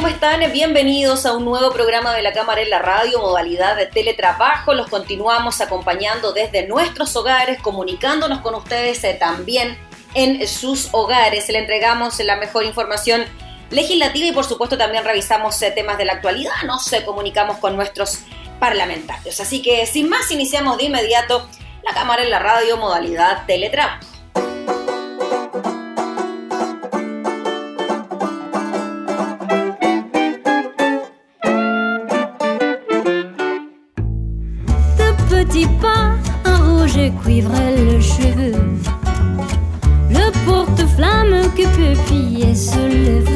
¿Cómo están? Bienvenidos a un nuevo programa de la Cámara en la Radio, modalidad de teletrabajo. Los continuamos acompañando desde nuestros hogares, comunicándonos con ustedes eh, también en sus hogares. Le entregamos la mejor información legislativa y por supuesto también revisamos eh, temas de la actualidad, nos comunicamos con nuestros parlamentarios. Así que sin más, iniciamos de inmediato la Cámara en la Radio, modalidad teletrabajo. Cuivre le cheveu. Le porte-flamme que piller se lève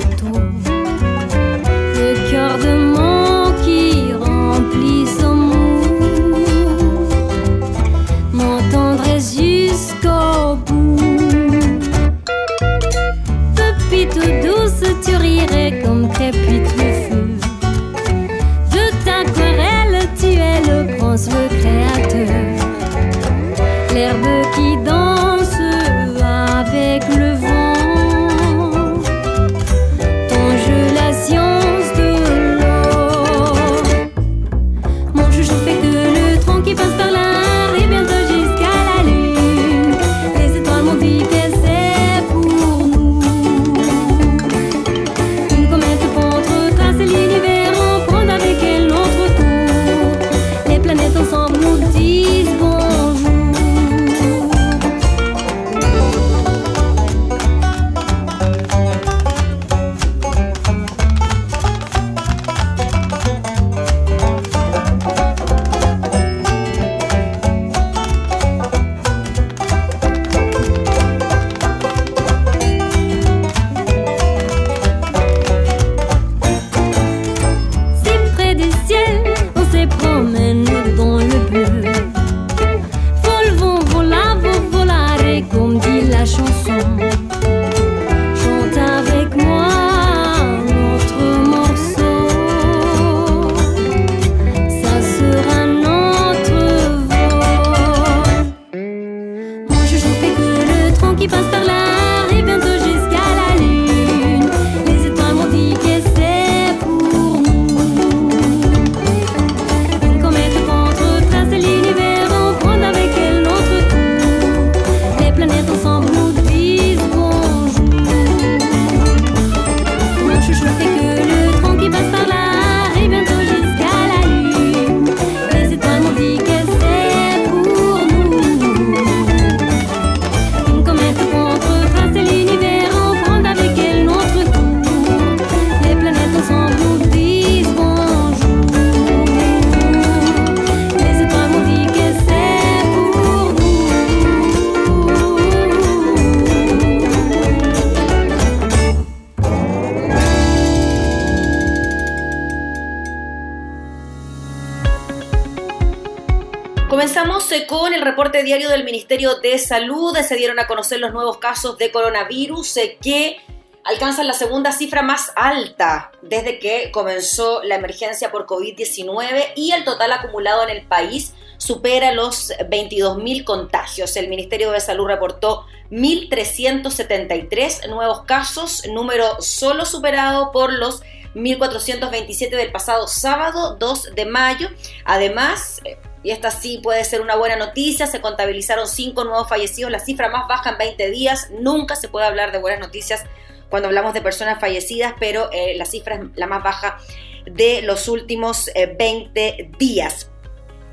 diario del Ministerio de Salud se dieron a conocer los nuevos casos de coronavirus eh, que alcanzan la segunda cifra más alta desde que comenzó la emergencia por COVID-19 y el total acumulado en el país supera los 22.000 contagios. El Ministerio de Salud reportó 1.373 nuevos casos, número solo superado por los 1.427 del pasado sábado 2 de mayo. Además, eh, y esta sí puede ser una buena noticia, se contabilizaron cinco nuevos fallecidos, la cifra más baja en 20 días, nunca se puede hablar de buenas noticias cuando hablamos de personas fallecidas, pero eh, la cifra es la más baja de los últimos 20 eh, días.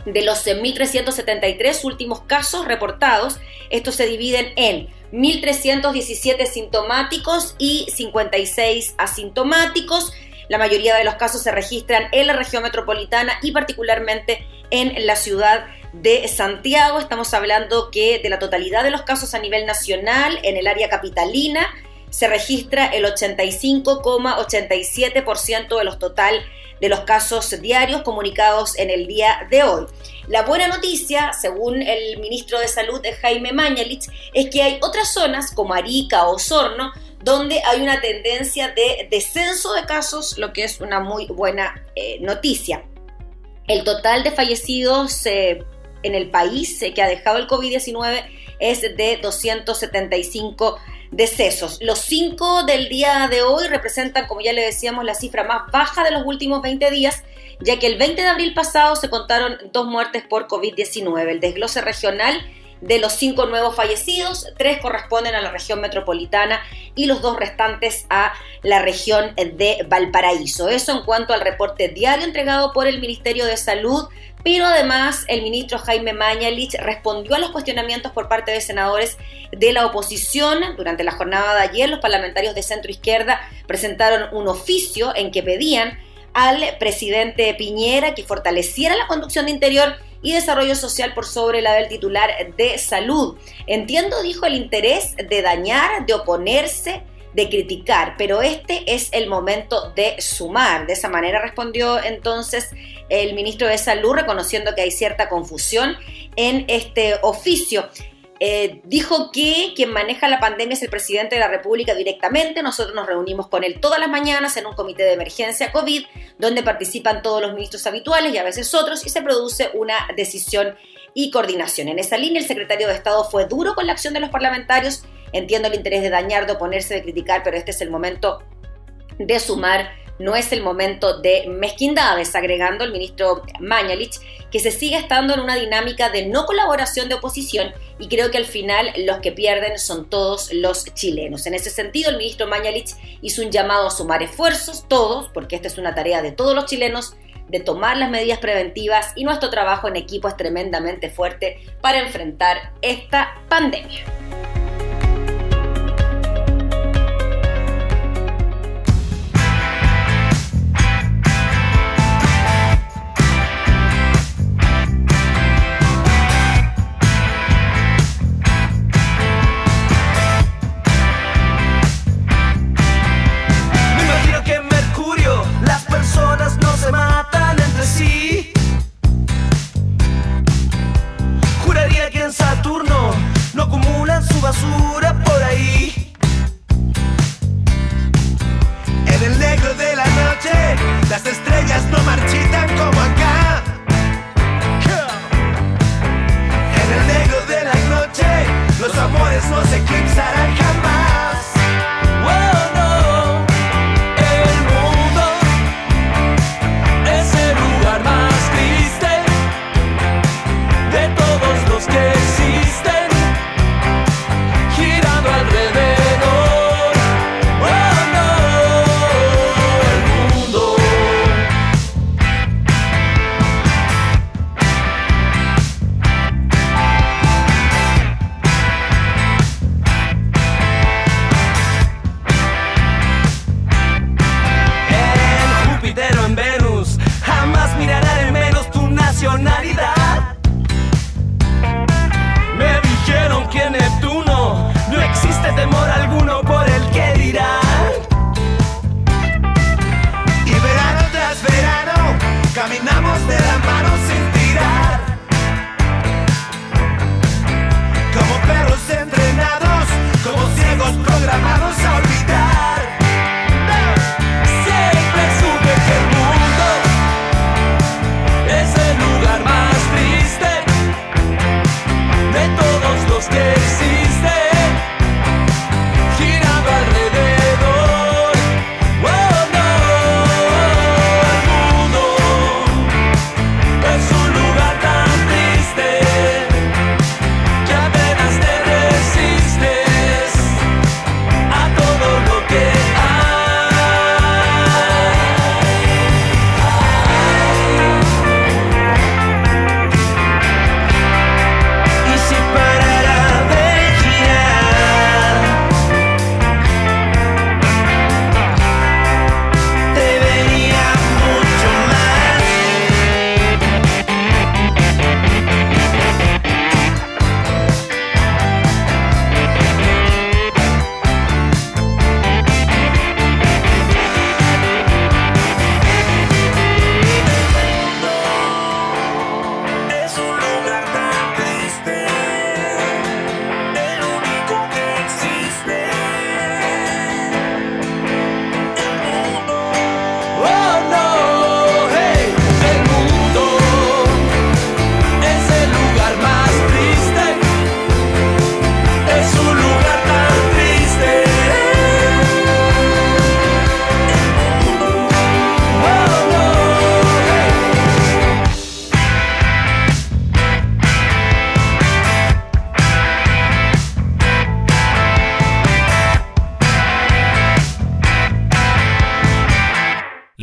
De los 1.373 últimos casos reportados, estos se dividen en 1.317 sintomáticos y 56 asintomáticos. La mayoría de los casos se registran en la región metropolitana y particularmente en la ciudad de Santiago. Estamos hablando que de la totalidad de los casos a nivel nacional, en el área capitalina, se registra el 85,87% de los total de los casos diarios comunicados en el día de hoy. La buena noticia, según el ministro de Salud Jaime Mañalich, es que hay otras zonas como Arica o Osorno donde hay una tendencia de descenso de casos, lo que es una muy buena eh, noticia. El total de fallecidos eh, en el país eh, que ha dejado el COVID-19 es de 275 decesos. Los cinco del día de hoy representan, como ya le decíamos, la cifra más baja de los últimos 20 días, ya que el 20 de abril pasado se contaron dos muertes por COVID-19. El desglose regional de los cinco nuevos fallecidos, tres corresponden a la región metropolitana y los dos restantes a la región de Valparaíso. Eso en cuanto al reporte diario entregado por el Ministerio de Salud pero además el ministro Jaime Mañalich respondió a los cuestionamientos por parte de senadores de la oposición. Durante la jornada de ayer, los parlamentarios de centro izquierda presentaron un oficio en que pedían al presidente Piñera que fortaleciera la conducción de interior y desarrollo social por sobre la del titular de salud. Entiendo, dijo, el interés de dañar, de oponerse, de criticar, pero este es el momento de sumar. De esa manera respondió entonces el ministro de Salud, reconociendo que hay cierta confusión en este oficio. Eh, dijo que quien maneja la pandemia es el presidente de la República directamente. Nosotros nos reunimos con él todas las mañanas en un comité de emergencia COVID, donde participan todos los ministros habituales y a veces otros, y se produce una decisión y coordinación. En esa línea, el secretario de Estado fue duro con la acción de los parlamentarios. Entiendo el interés de dañar, de oponerse, de criticar, pero este es el momento de sumar no es el momento de mezquindades, agregando el ministro Mañalich que se sigue estando en una dinámica de no colaboración de oposición y creo que al final los que pierden son todos los chilenos. En ese sentido, el ministro Mañalich hizo un llamado a sumar esfuerzos, todos, porque esta es una tarea de todos los chilenos, de tomar las medidas preventivas y nuestro trabajo en equipo es tremendamente fuerte para enfrentar esta pandemia.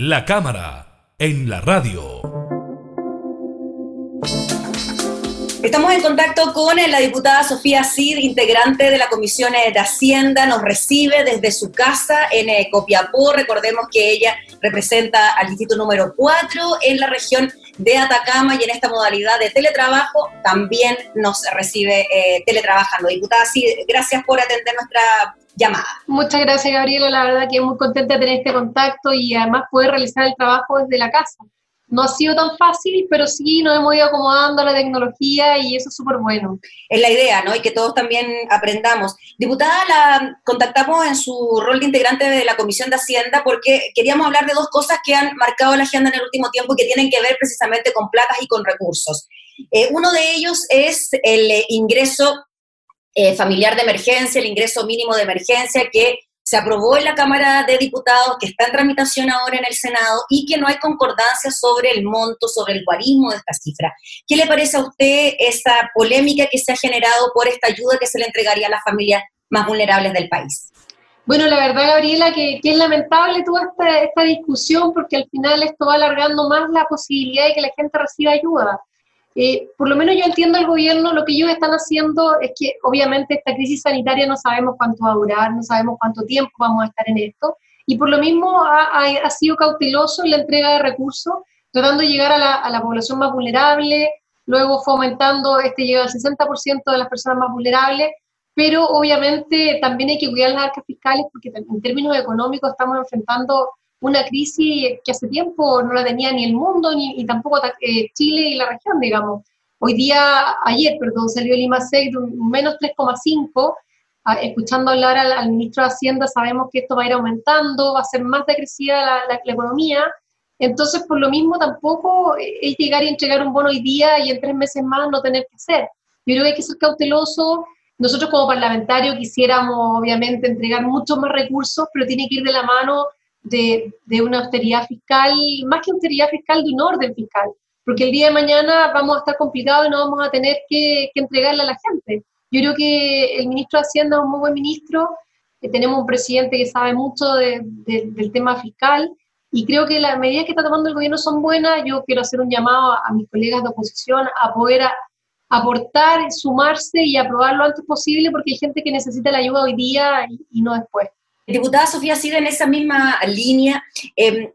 La cámara en la radio. Estamos en contacto con la diputada Sofía Cid, integrante de la Comisión de Hacienda. Nos recibe desde su casa en eh, Copiapó. Recordemos que ella representa al distrito número 4 en la región de Atacama y en esta modalidad de teletrabajo también nos recibe eh, teletrabajando. Diputada Cid, gracias por atender nuestra llamada. Muchas gracias, Gabriela. La verdad que muy contenta de tener este contacto y además poder realizar el trabajo desde la casa. No ha sido tan fácil, pero sí nos hemos ido acomodando a la tecnología y eso es súper bueno. Es la idea, ¿no? Y que todos también aprendamos. Diputada, la contactamos en su rol de integrante de la Comisión de Hacienda porque queríamos hablar de dos cosas que han marcado la agenda en el último tiempo y que tienen que ver precisamente con platas y con recursos. Eh, uno de ellos es el ingreso eh, familiar de emergencia, el ingreso mínimo de emergencia que se aprobó en la Cámara de Diputados, que está en tramitación ahora en el Senado y que no hay concordancia sobre el monto, sobre el guarismo de esta cifra. ¿Qué le parece a usted esa polémica que se ha generado por esta ayuda que se le entregaría a las familias más vulnerables del país? Bueno, la verdad, Gabriela, que, es lamentable toda esta, esta discusión porque al final esto va alargando más la posibilidad de que la gente reciba ayuda. Eh, por lo menos yo entiendo al gobierno, lo que ellos están haciendo es que obviamente esta crisis sanitaria no sabemos cuánto va a durar, no sabemos cuánto tiempo vamos a estar en esto, y por lo mismo ha, sido cauteloso en la entrega de recursos, tratando de llegar a la, población más vulnerable, luego fomentando este llega al 60% de las personas más vulnerables, pero obviamente también hay que cuidar las arcas fiscales porque en términos económicos estamos enfrentando una crisis que hace tiempo no la tenía ni el mundo ni, tampoco eh, Chile y la región, digamos. Hoy día, ayer, perdón, salió el IMASEC de menos 3,5. Ah, escuchando hablar al, ministro de Hacienda, sabemos que esto va a ir aumentando, va a ser más decrecida la, la, economía. Entonces, por lo mismo, tampoco es llegar y entregar un bono hoy día y en tres meses más no tener que hacer. Yo creo que hay que ser cauteloso. Nosotros como parlamentarios quisiéramos, obviamente, entregar muchos más recursos, pero tiene que ir de la mano de, una austeridad fiscal, más que austeridad fiscal, de un orden fiscal, porque el día de mañana vamos a estar complicados y no vamos a tener que, entregarle a la gente. Yo creo que el ministro de Hacienda es un muy buen ministro, que tenemos un presidente que sabe mucho del tema fiscal y creo que las medidas que está tomando el gobierno son buenas. Yo quiero hacer un llamado a, mis colegas de oposición a poder aportar, sumarse y aprobar lo antes posible porque hay gente que necesita la ayuda hoy día y no después. Diputada Sofía sigue en esa misma línea, em,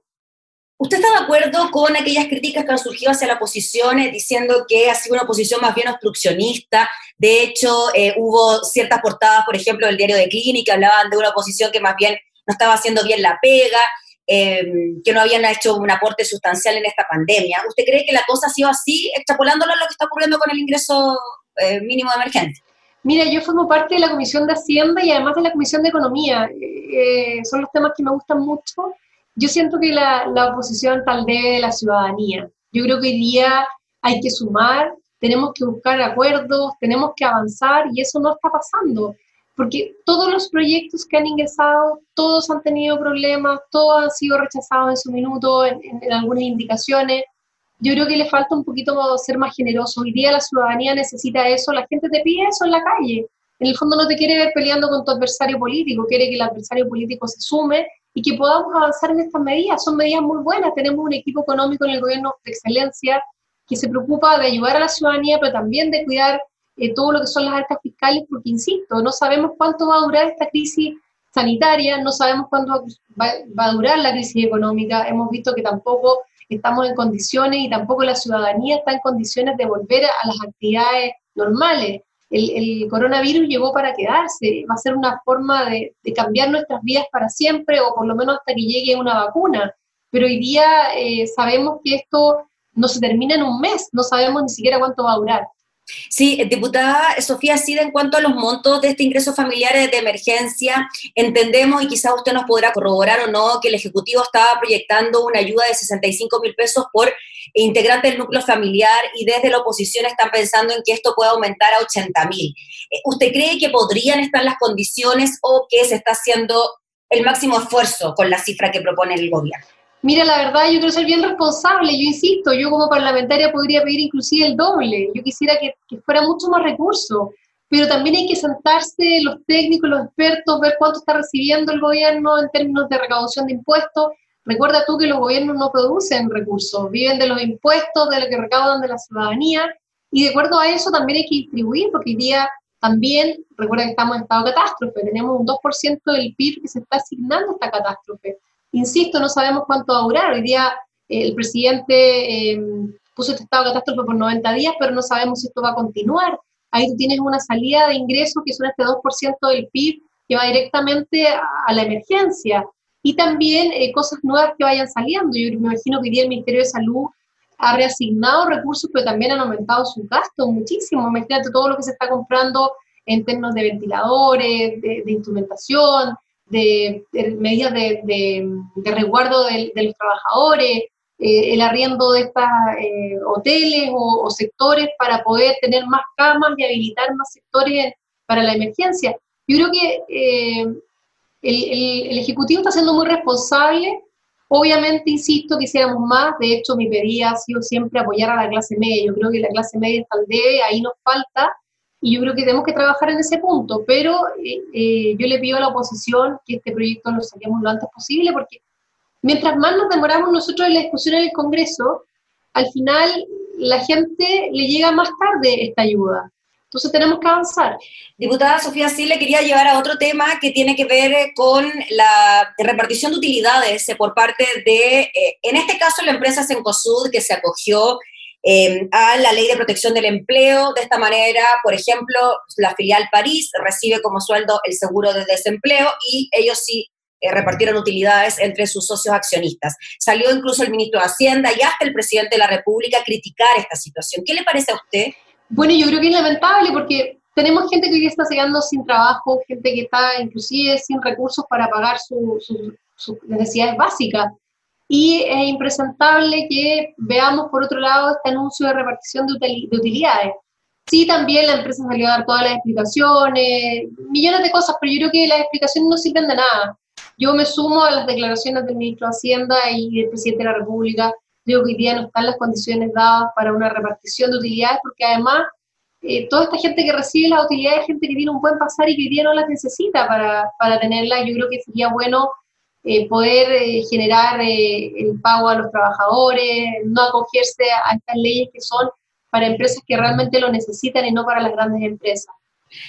¿usted está de acuerdo con aquellas críticas que han surgido hacia la oposición diciendo que ha sido una oposición más bien obstruccionista? De hecho, eh, hubo ciertas portadas, por ejemplo, del diario de Clínica, que hablaban de una oposición que más bien no estaba haciendo bien la pega, em, que no habían hecho un aporte sustancial en esta pandemia. ¿Usted cree que la cosa ha sido así, extrapolándolo a lo que está ocurriendo con el ingreso eh, mínimo de emergencia? Mira, yo formo parte de la Comisión de Hacienda y además de la Comisión de Economía. Eh, son los temas que me gustan mucho. Yo siento que la, la oposición tal vez de la ciudadanía. Yo creo que hoy día hay que sumar, tenemos que buscar acuerdos, tenemos que avanzar y eso no está pasando. Porque todos los proyectos que han ingresado, todos han tenido problemas, todos han sido rechazados en su minuto, en, en algunas indicaciones yo creo que le falta un poquito ser más generoso. Hoy día la ciudadanía necesita eso, la gente te pide eso en la calle. En el fondo no te quiere ver peleando con tu adversario político, quiere que el adversario político se sume y que podamos avanzar en estas medidas. Son medidas muy buenas. Tenemos un equipo económico en el gobierno de excelencia que se preocupa de ayudar a la ciudadanía, pero también de cuidar eh, todo lo que son las arcas fiscales, porque, insisto, no sabemos cuánto va a durar esta crisis sanitaria, no sabemos cuánto va a durar la crisis económica. Hemos visto que tampoco estamos en condiciones y tampoco la ciudadanía está en condiciones de volver a las actividades normales. El, coronavirus llegó para quedarse, va a ser una forma de, cambiar nuestras vidas para siempre o por lo menos hasta que llegue una vacuna. Pero hoy día eh, sabemos que esto no se termina en un mes, no sabemos ni siquiera cuánto va a durar. Sí, eh, diputada Sofía Sida, en cuanto a los montos de este ingreso familiar de emergencia, entendemos y quizás usted nos podrá corroborar o no que el Ejecutivo estaba proyectando una ayuda de 65 mil pesos por integrante del núcleo familiar y desde la oposición están pensando en que esto pueda aumentar a 80 mil. Eh, ¿Usted cree que podrían estar las condiciones o que se está haciendo el máximo esfuerzo con la cifra que propone el gobierno? Mira, la verdad, yo quiero ser bien responsable. Yo insisto, yo como parlamentaria podría pedir inclusive el doble. Yo quisiera que, fuera mucho más recursos. Pero también hay que sentarse los técnicos, los expertos, ver cuánto está recibiendo el gobierno en términos de recaudación de impuestos. Recuerda tú que los gobiernos no producen recursos, viven de los impuestos, de lo que recaudan de la ciudadanía, y de acuerdo a eso también hay que distribuir, porque hoy día también, recuerda que estamos en estado de catástrofe, tenemos un 2% del PIB que se está asignando a esta catástrofe. Insisto, no sabemos cuánto va a durar. Hoy día eh, el presidente eh, puso este estado de catástrofe por 90 días, pero no sabemos si esto va a continuar. Ahí tú tienes una salida de ingresos que son este 2% del PIB que va directamente a, la emergencia. Y también eh, cosas nuevas que vayan saliendo. Yo me imagino que hoy día el Ministerio de Salud ha reasignado recursos, pero también han aumentado sus gastos muchísimo. Imagínate todo lo que se está comprando en términos de ventiladores, de, instrumentación, de, medidas de, resguardo de, los trabajadores, eh, el arriendo de estos eh, hoteles o, sectores para poder tener más camas y habilitar más sectores para la emergencia. Yo creo que eh, el, el Ejecutivo está siendo muy responsable. Obviamente, insisto, quisiéramos más, de hecho mi pedida ha sido siempre apoyar a la clase media, yo creo que la clase media está al debe, ahí nos falta, y yo creo que tenemos que trabajar en ese punto, pero eh, eh, yo le pido a la oposición que este proyecto lo saquemos lo antes posible, porque mientras más nos demoramos nosotros en la discusión en el Congreso, al final la gente le llega más tarde esta ayuda. Entonces tenemos que avanzar. Diputada Sofía, sí le quería llevar a otro tema que tiene que ver eh, con la repartición de utilidades por parte de, en este caso, la empresa Sencosud, que se acogió a la ley de protección del empleo. De esta manera, por ejemplo, la filial París recibe como sueldo el seguro de desempleo y ellos sí repartieron utilidades entre sus socios accionistas. Salió incluso el ministro de Hacienda y hasta el presidente de la República a criticar esta situación. ¿Qué le parece a usted? Bueno, yo creo que es lamentable porque tenemos gente que hoy está llegando sin trabajo, gente que está inclusive sin recursos para pagar sus necesidades básicas. Y es impresentable que veamos, por otro lado, este anuncio de repartición de, utilidades. Sí, también la empresa salió a dar todas las explicaciones, millones de cosas, pero yo creo que las explicaciones no sirven de nada. Yo me sumo a las declaraciones del ministro de Hacienda y del presidente de la República Digo que hoy día no están las condiciones dadas para una repartición de utilidades, porque además eh, toda esta gente que recibe las utilidades es gente que tiene un buen pasar y que hoy día no las necesita para, para tenerlas. Yo creo que sería bueno eh, poder eh, generar el pago a los trabajadores, no acogerse a estas leyes que son para empresas que realmente lo necesitan y no para las grandes empresas.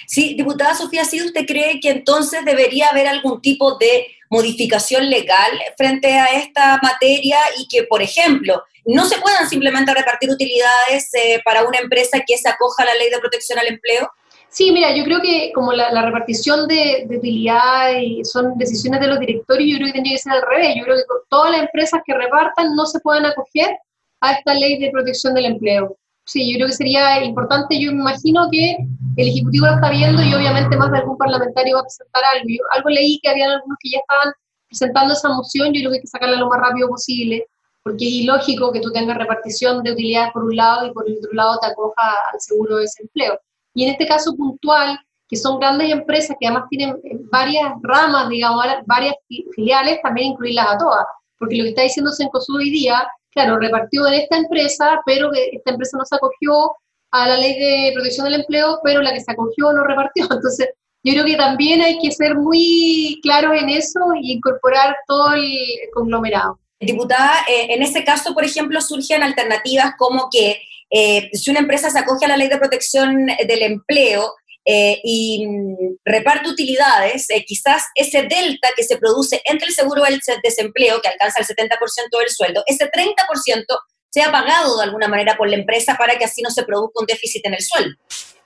Sí, diputada Sofía, ¿sí usted cree que entonces debería haber algún tipo de modificación legal frente a esta materia y que, por ejemplo, no se puedan simplemente repartir utilidades eh, para una empresa que se acoja a la ley de protección al empleo? Sí, mira, yo creo que como la, repartición de, utilidades son decisiones de los directorios, yo creo que tendría que ser al revés. Yo creo que todas las empresas que repartan no se pueden acoger a esta ley de protección del empleo. Sí, yo creo que sería importante, yo me imagino que el Ejecutivo lo está viendo y obviamente más de algún parlamentario va a presentar algo. Yo algo leí que había algunos que ya estaban presentando esa moción, yo creo que hay que sacarla lo más rápido posible, porque es ilógico que tú tengas repartición de utilidades por un lado y por el otro lado te acoja al seguro de desempleo. Y en este caso puntual, que son grandes empresas que además tienen varias ramas, digamos, varias filiales, también incluirlas a todas, porque lo que está diciendo Sencosud hoy día claro, repartió en esta empresa, pero esta empresa no se acogió a la ley de protección del empleo, pero la que se acogió no repartió. Entonces, yo creo que también hay que ser muy claros en eso y incorporar todo el conglomerado. Diputada, eh, en ese caso, por ejemplo, surgen alternativas como que eh, si una empresa se acoge a la ley de protección del empleo, eh, y mm, reparte utilidades, eh, quizás ese delta que se produce entre el seguro del desempleo, que alcanza el 70% del sueldo, ese 30% sea pagado de alguna manera por la empresa para que así no se produzca un déficit en el sueldo.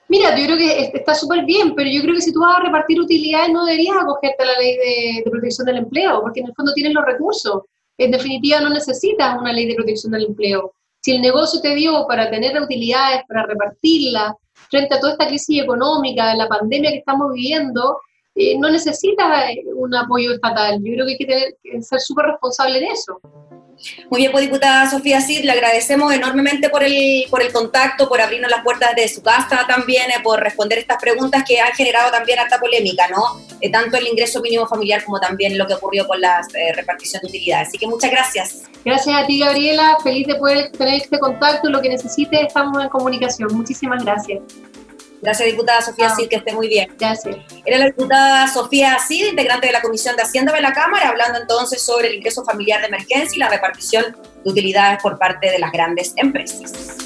Mira, yo creo que está súper bien, pero yo creo que si tú vas a repartir utilidades no deberías acogerte a la ley de protección del empleo, porque en el fondo tienes los recursos. En definitiva, no necesitas una ley de protección del empleo. Si el negocio te dio para tener utilidades, para repartirlas, frente a toda esta crisis económica, la pandemia que estamos viviendo, eh, no necesita eh, un apoyo estatal. Yo creo que hay que, tener, ser súper responsable en eso. Muy bien, pues diputada Sofía Cid, le agradecemos enormemente por el, por el contacto, por abrirnos las puertas de su casa también, eh, por responder estas preguntas que han generado también harta polémica, ¿no? Eh, tanto el ingreso mínimo familiar como también lo que ocurrió con la eh, repartición de utilidades. Así que muchas gracias. Gracias a ti, Gabriela. Feliz de poder tener este contacto. Lo que necesite, estamos en comunicación. Muchísimas gracias. Gracias, diputada Sofía ah. Cid, que esté muy bien. Gracias. Era la diputada Sofía Cid, integrante de la Comisión de Hacienda de la Cámara, hablando entonces sobre el ingreso familiar de emergencia y la repartición de utilidades por parte de las grandes empresas.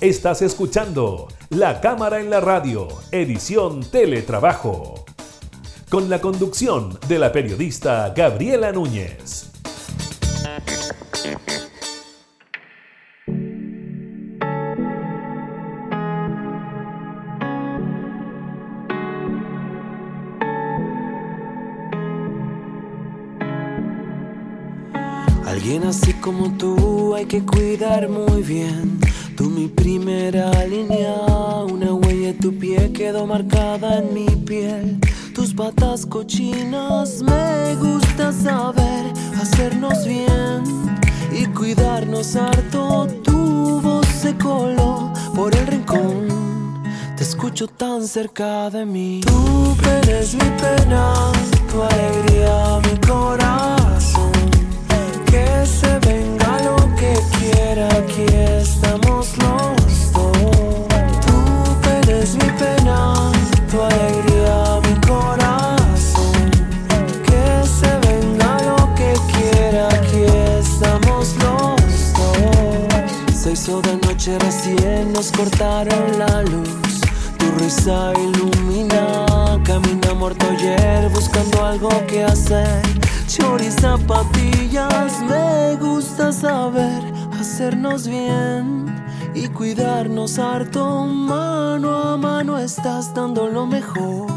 Estás escuchando La Cámara en la Radio, edición Teletrabajo, con la conducción de la periodista Gabriela Núñez. Así como tú hay que cuidar muy bien Tú mi primera línea, una huella de tu pie quedó marcada en mi piel. Tus patas cochinas, me gusta saber hacernos bien y cuidarnos harto. Tu voz se coló por el rincón, te escucho tan cerca de mí. Tu pena es mi pena, tu alegría mi corazón. Zapatillas, me gusta saber hacernos bien y cuidarnos harto. Mano a mano estás dando lo mejor.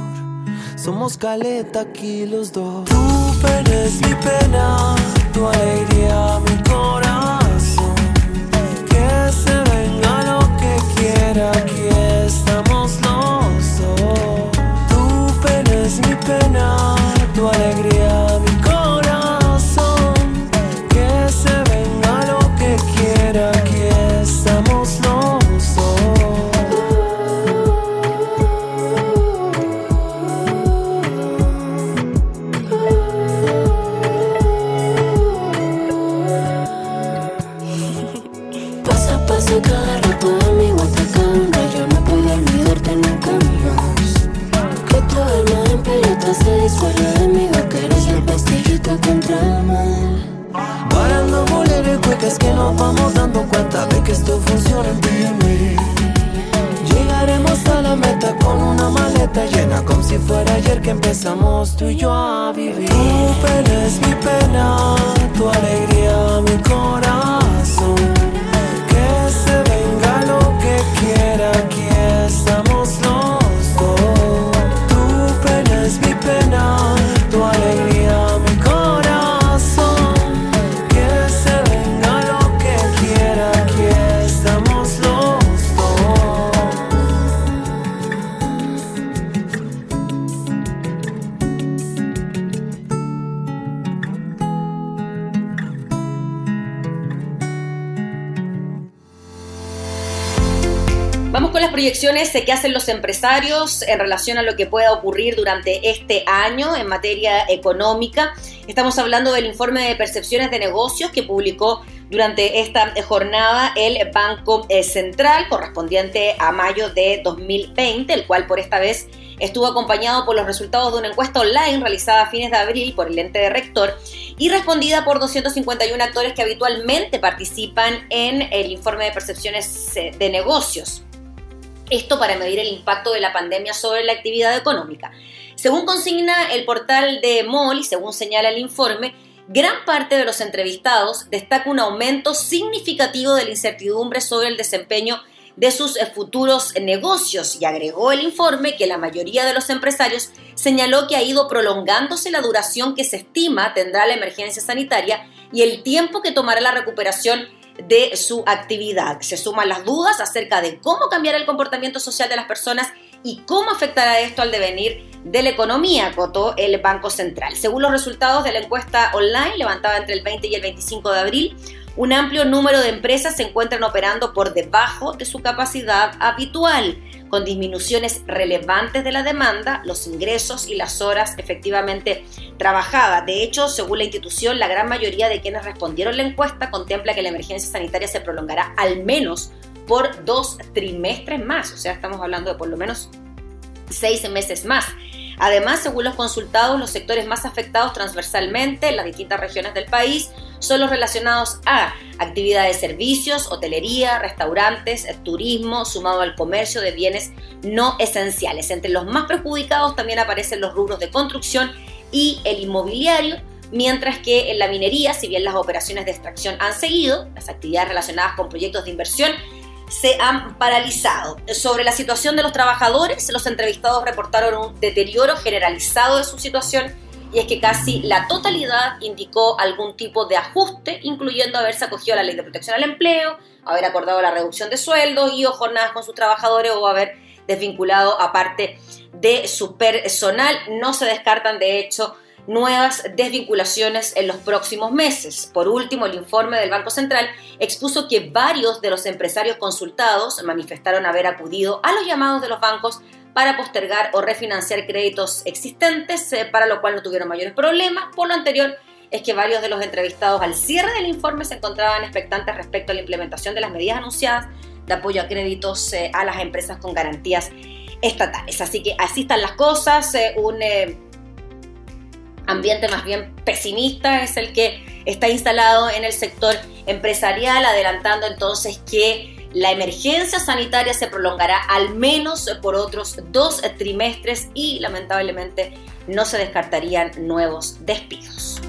Somos caleta aquí los dos. Tu pena es mi pena, tu alegría mi corazón. Que se aquí estamos los dos. Tu pena es mi pena, tu alegría que hacen los empresarios en relación a lo que pueda ocurrir durante este año en materia económica. Estamos hablando del informe de percepciones de negocios que publicó durante esta jornada el Banco eh, Central correspondiente a mayo de 2020, el cual por esta vez estuvo acompañado por los resultados de una encuesta online realizada a fines de abril por el ente de rector y respondida por 251 actores que habitualmente participan en el informe de percepciones eh, de negocios. Esto para medir el impacto de la pandemia sobre la actividad económica. Según consigna el portal de MOL y según señala el informe, gran parte de los entrevistados destaca un aumento significativo de la incertidumbre sobre el desempeño de sus futuros negocios y agregó el informe que la mayoría de los empresarios señaló que ha ido prolongándose la duración que se estima tendrá la emergencia sanitaria y el tiempo que tomará la recuperación de su actividad. Se suman las dudas acerca de cómo cambiar el comportamiento social de las personas y cómo afectará esto al devenir de la economía, cotó el Banco Central. Según los resultados de la encuesta online levantada entre el 20 y el 25 de abril, un amplio número de empresas se encuentran operando por debajo de su capacidad habitual, con disminuciones relevantes de la demanda, los ingresos y las horas efectivamente trabajadas. De hecho, según la institución, la gran mayoría de quienes respondieron la encuesta contempla que la emergencia sanitaria se prolongará al menos por dos trimestres más, o sea, estamos hablando de por lo menos seis meses más. Además, según los consultados, los sectores más afectados transversalmente en las distintas regiones del país son los relacionados a actividades de servicios, hotelería, restaurantes, turismo, sumado al comercio de bienes no esenciales. Entre los más perjudicados también aparecen los rubros de construcción y el inmobiliario, mientras que en la minería, si bien las operaciones de extracción han seguido, las actividades relacionadas con proyectos de inversión se han paralizado. Sobre la situación de los trabajadores, los entrevistados reportaron un deterioro generalizado de su situación y es que casi la totalidad indicó algún tipo de ajuste, incluyendo haberse acogido a la ley de protección al empleo, haber acordado la reducción de sueldos y o jornadas con sus trabajadores o haber desvinculado a parte de su personal. No se descartan, de hecho, nuevas desvinculaciones en los próximos meses. Por último, el informe del Banco Central expuso que varios de los empresarios consultados manifestaron haber acudido a los llamados de los bancos para postergar o refinanciar créditos existentes, eh, para lo cual no tuvieron mayores problemas. Por lo anterior, es que varios de los entrevistados al cierre del informe se encontraban expectantes respecto a la implementación de las medidas anunciadas de apoyo a créditos eh, a las empresas con garantías estatales. Así que así están las cosas. Eh, un ambiente más bien pesimista es el que está instalado en el sector empresarial, adelantando entonces que la emergencia sanitaria se prolongará al menos por otros dos trimestres y lamentablemente no se descartarían nuevos despidos.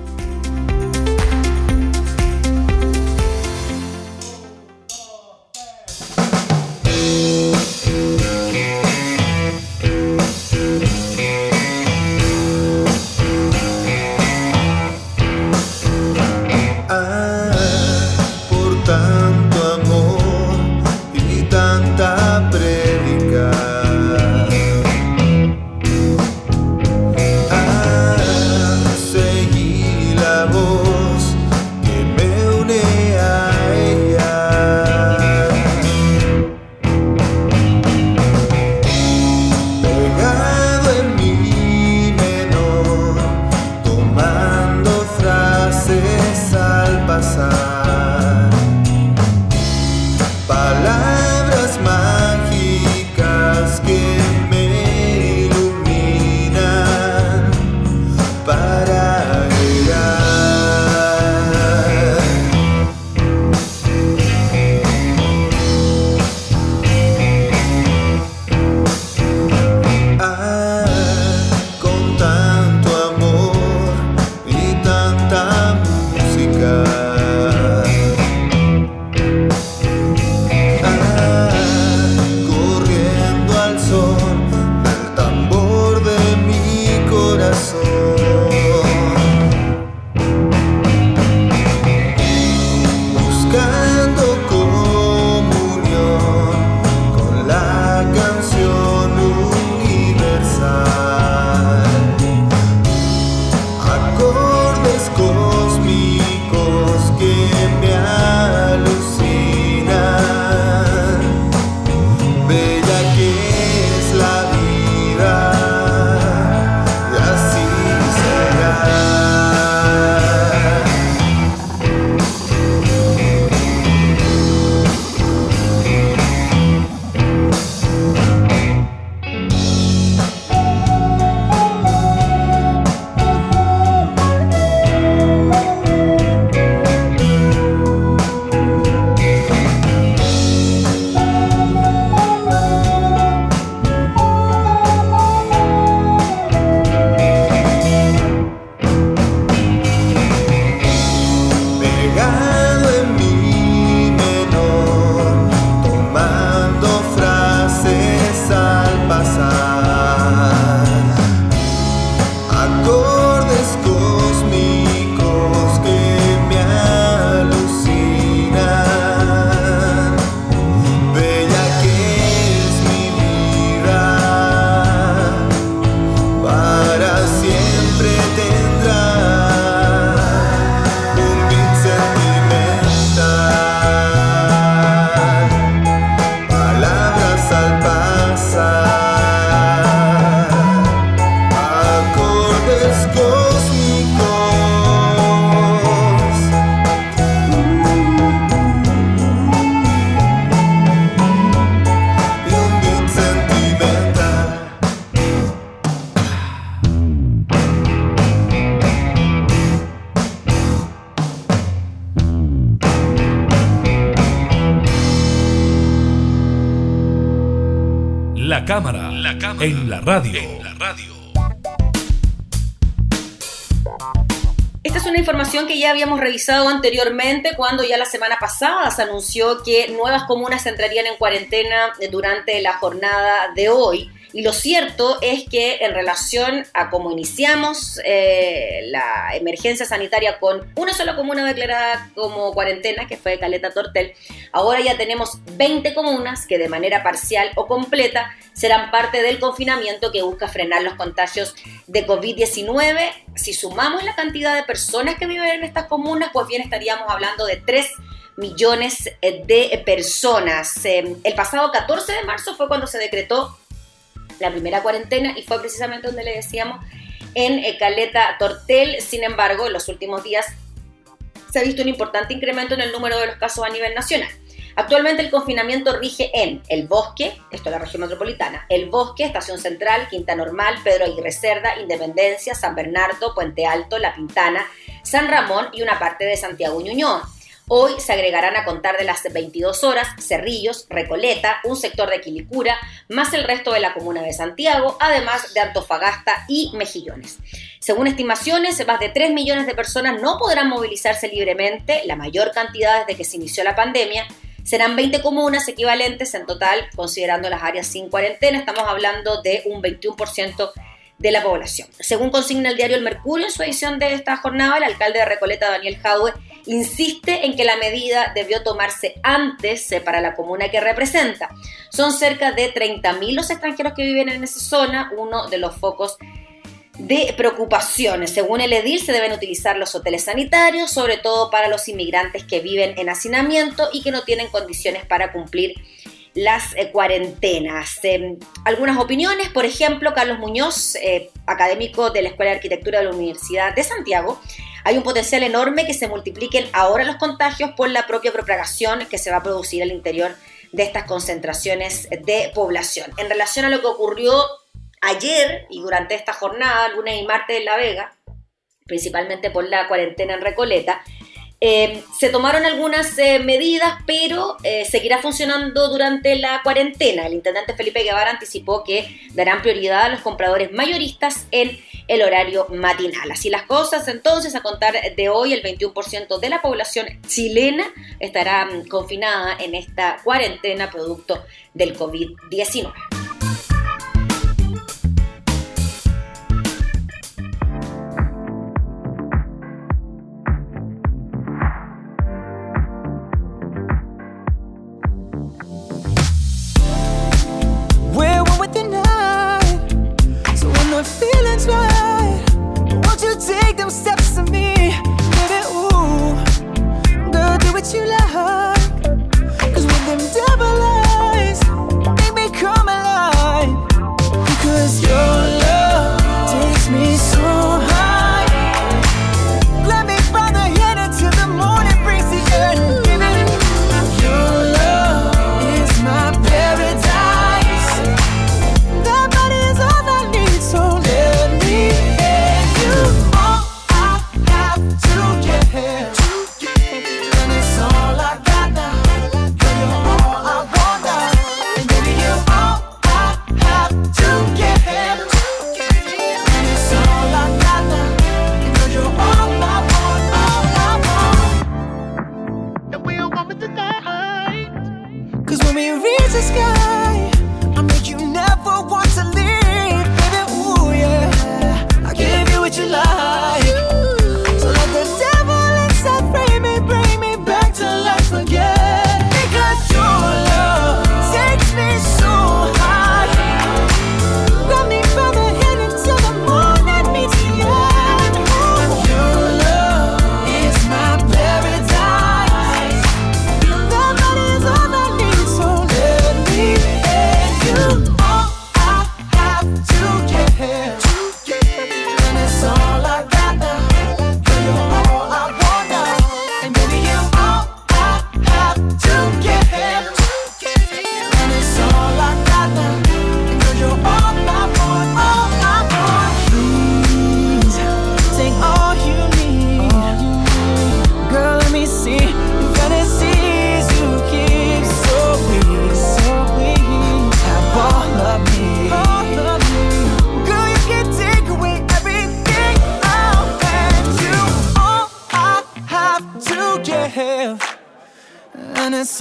La radio. En la radio. Esta es una información que ya habíamos revisado anteriormente cuando ya la semana pasada se anunció que nuevas comunas entrarían en cuarentena durante la jornada de hoy. Y lo cierto es que en relación a cómo iniciamos eh, la emergencia sanitaria con una sola comuna declarada como cuarentena, que fue Caleta Tortel, ahora ya tenemos 20 comunas que de manera parcial o completa serán parte del confinamiento que busca frenar los contagios de COVID-19. Si sumamos la cantidad de personas que viven en estas comunas, pues bien estaríamos hablando de 3 millones de personas. Em, el pasado 14 de marzo fue cuando se decretó la primera cuarentena y fue precisamente donde le decíamos en eh, Caleta Tortel. Sin embargo, en los últimos días se ha visto un importante incremento en el número de los casos a nivel nacional. Actualmente el confinamiento rige en El Bosque, esto es la región metropolitana, El Bosque, Estación Central, Quinta Normal, Pedro Aguirre Cerda, Independencia, San Bernardo, Puente Alto, La Pintana, San Ramón y una parte de Santiago Ñuñoa. Hoy se agregarán a contar de las 22 horas Cerrillos, Recoleta, un sector de Quilicura, más el resto de la comuna de Santiago, además de Antofagasta y Mejillones. Según estimaciones, más de 3 millones de personas no podrán movilizarse libremente, la mayor cantidad desde que se inició la pandemia. Serán 20 comunas equivalentes en total, considerando las áreas sin cuarentena. Estamos hablando de un 21% de la población. Según consigna el diario El Mercurio en su edición de esta jornada, el alcalde de Recoleta, Daniel Jaue, insiste en que la medida debió tomarse antes eh, para la comuna que representa. Son cerca de 30.000 los extranjeros que viven en esa zona, uno de los focos de preocupaciones. Según el edil, se deben utilizar los hoteles sanitarios, sobre todo para los inmigrantes que viven en hacinamiento y que no tienen condiciones para cumplir las eh, cuarentenas. Em, algunas opiniones, por ejemplo, Carlos Muñoz, eh, académico de la Escuela de Arquitectura de la Universidad de Santiago, hay un potencial enorme que se multipliquen ahora los contagios por la propia propagación que se va a producir al interior de estas concentraciones de población. En relación a lo que ocurrió ayer y durante esta jornada, lunes y martes en La Vega, principalmente por la cuarentena en Recoleta, eh, se tomaron algunas eh, medidas, pero eh, seguirá funcionando durante la cuarentena. El intendente Felipe Guevara anticipó que darán prioridad a los compradores mayoristas en el horario matinal. Así las cosas, entonces, a contar de hoy, el 21% de la población chilena estará mm, confinada en esta cuarentena producto del COVID-19.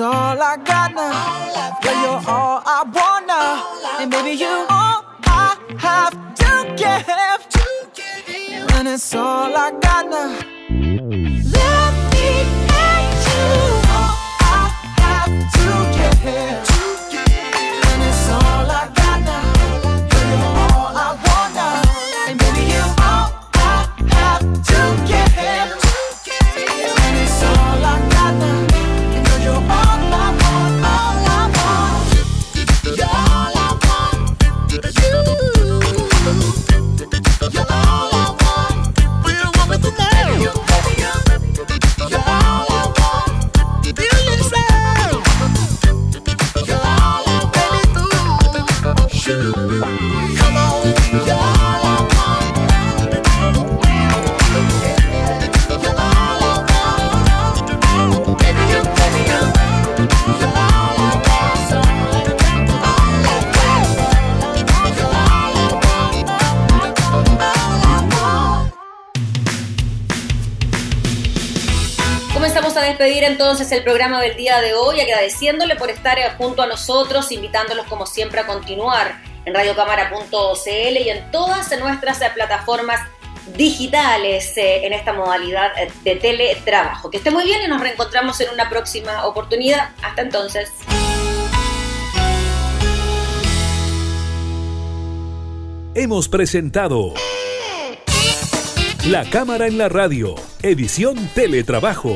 All I got now. Girl, you're all I wanna. And baby, you all I have to give. And it's all I got now. Despedir entonces el programa del día de hoy, agradeciéndole por estar eh, junto a nosotros, invitándolos como siempre a continuar en radiocámara.cl y en todas nuestras eh, plataformas digitales eh, en esta modalidad de teletrabajo. Que esté muy bien y nos reencontramos en una próxima oportunidad. Hasta entonces. Hemos presentado La Cámara en la Radio, edición Teletrabajo